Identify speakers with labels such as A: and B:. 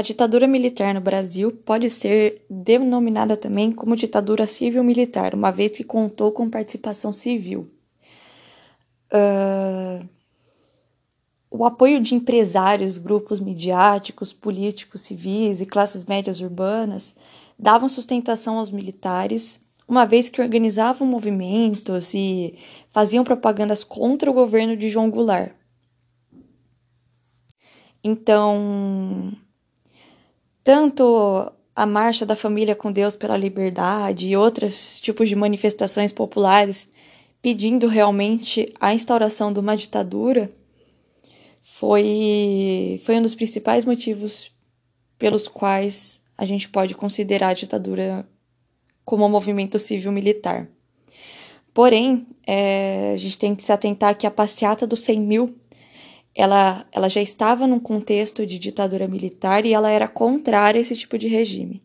A: A ditadura militar no Brasil pode ser denominada também como ditadura civil-militar, uma vez que contou com participação civil. Uh, o apoio de empresários, grupos midiáticos, políticos, civis e classes médias urbanas davam sustentação aos militares, uma vez que organizavam movimentos e faziam propagandas contra o governo de João Goulart. Então, tanto a Marcha da Família com Deus pela Liberdade e outros tipos de manifestações populares pedindo realmente a instauração de uma ditadura foi, foi um dos principais motivos pelos quais a gente pode considerar a ditadura como um movimento civil-militar. Porém, é, a gente tem que se atentar que a passeata dos 100 mil ela, ela já estava num contexto de ditadura militar e ela era contrária a esse tipo de regime.